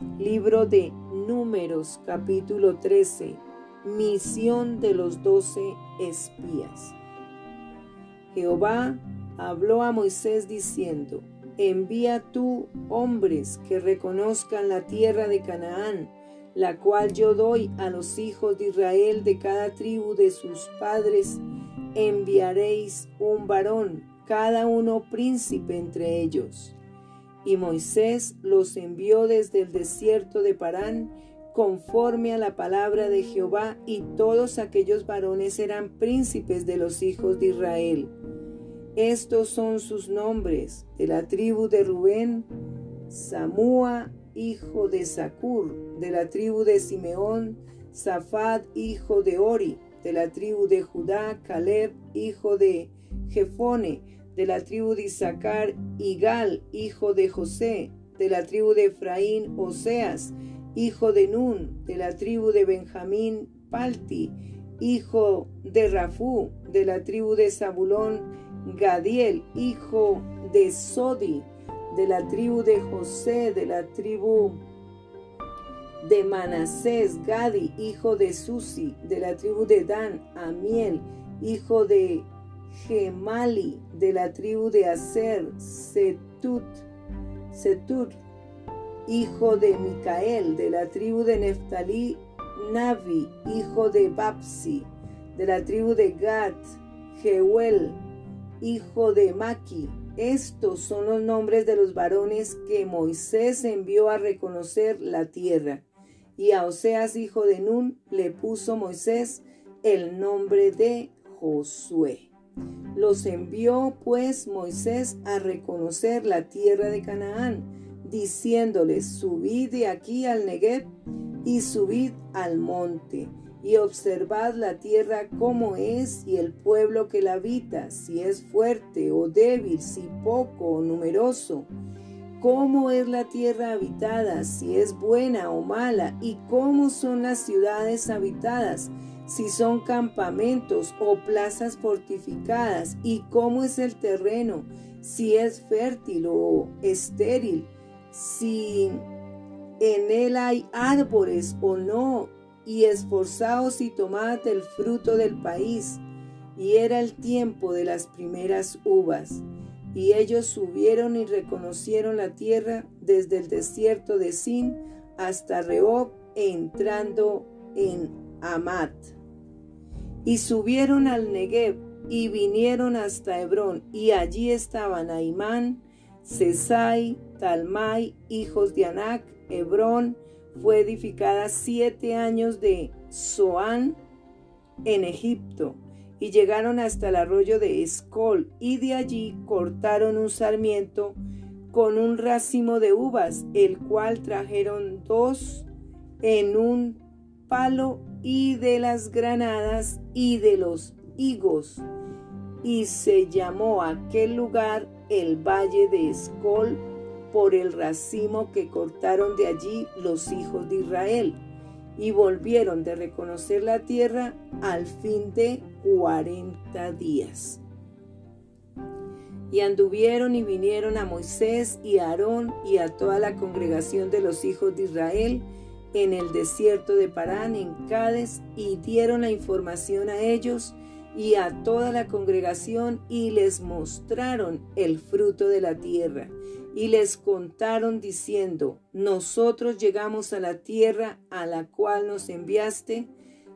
Libro de Números capítulo 13. Misión de los doce espías. Jehová habló a Moisés diciendo, Envía tú hombres que reconozcan la tierra de Canaán, la cual yo doy a los hijos de Israel de cada tribu de sus padres. Enviaréis un varón, cada uno príncipe entre ellos. Y Moisés los envió desde el desierto de Parán, conforme a la palabra de Jehová, y todos aquellos varones eran príncipes de los hijos de Israel. Estos son sus nombres de la tribu de Rubén, Samúa, hijo de Sacur, de la tribu de Simeón, Zafad, hijo de Ori, de la tribu de Judá, Caleb, hijo de Jefone, de la tribu de Isaacar, Igal, hijo de José, de la tribu de Efraín, Oseas, hijo de Nun, de la tribu de Benjamín, Palti, hijo de Rafú, de la tribu de Zabulón, Gadiel, hijo de Sodi, de la tribu de José, de la tribu de Manasés, Gadi, hijo de Susi, de la tribu de Dan, Amiel, hijo de Gemali, de la tribu de Aser, Setut, Setut, hijo de Micael, de la tribu de Neftalí, Navi, hijo de Bapsi, de la tribu de Gat, Jeuel, hijo de Maki. Estos son los nombres de los varones que Moisés envió a reconocer la tierra. Y a Oseas, hijo de Nun, le puso Moisés el nombre de Josué. Los envió pues Moisés a reconocer la tierra de Canaán, diciéndoles, subid de aquí al Negev y subid al monte, y observad la tierra como es y el pueblo que la habita, si es fuerte o débil, si poco o numeroso. Cómo es la tierra habitada, si es buena o mala, y cómo son las ciudades habitadas, si son campamentos o plazas fortificadas y cómo es el terreno, si es fértil o estéril, si en él hay árboles o no, y esforzaos y tomad el fruto del país. Y era el tiempo de las primeras uvas. Y ellos subieron y reconocieron la tierra desde el desierto de Sin hasta Rehob, entrando en Amat. Y subieron al Negev y vinieron hasta Hebrón, y allí estaban Aimán, Sesai, Talmai, hijos de Anac, Hebrón, fue edificada siete años de Zoán en Egipto, y llegaron hasta el arroyo de Escol, y de allí cortaron un sarmiento con un racimo de uvas, el cual trajeron dos en un palo y de las granadas y de los higos. Y se llamó aquel lugar el valle de Escol por el racimo que cortaron de allí los hijos de Israel. Y volvieron de reconocer la tierra al fin de cuarenta días. Y anduvieron y vinieron a Moisés y a Aarón y a toda la congregación de los hijos de Israel, en el desierto de Parán, en Cádiz, y dieron la información a ellos y a toda la congregación y les mostraron el fruto de la tierra. Y les contaron diciendo, nosotros llegamos a la tierra a la cual nos enviaste,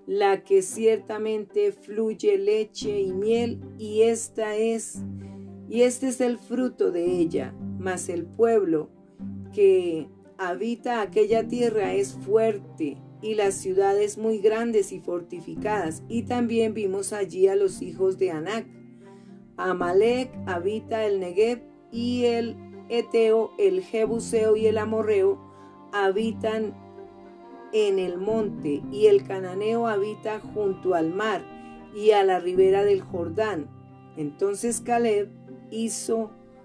la que ciertamente fluye leche y miel, y esta es, y este es el fruto de ella, mas el pueblo que habita aquella tierra es fuerte y las ciudades muy grandes y fortificadas. Y también vimos allí a los hijos de Anac. Amalek habita el Negev y el Eteo, el Jebuseo y el Amorreo habitan en el monte y el Cananeo habita junto al mar y a la ribera del Jordán. Entonces Caleb hizo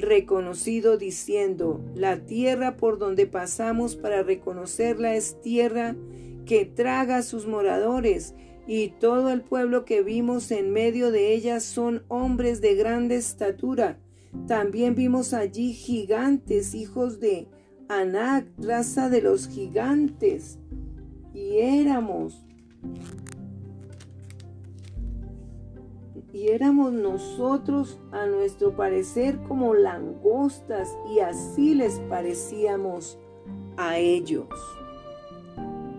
reconocido, diciendo, la tierra por donde pasamos para reconocerla es tierra que traga a sus moradores, y todo el pueblo que vimos en medio de ella son hombres de grande estatura. También vimos allí gigantes, hijos de Anac, raza de los gigantes, y éramos, y éramos nosotros a nuestro parecer como langostas, y así les parecíamos a ellos.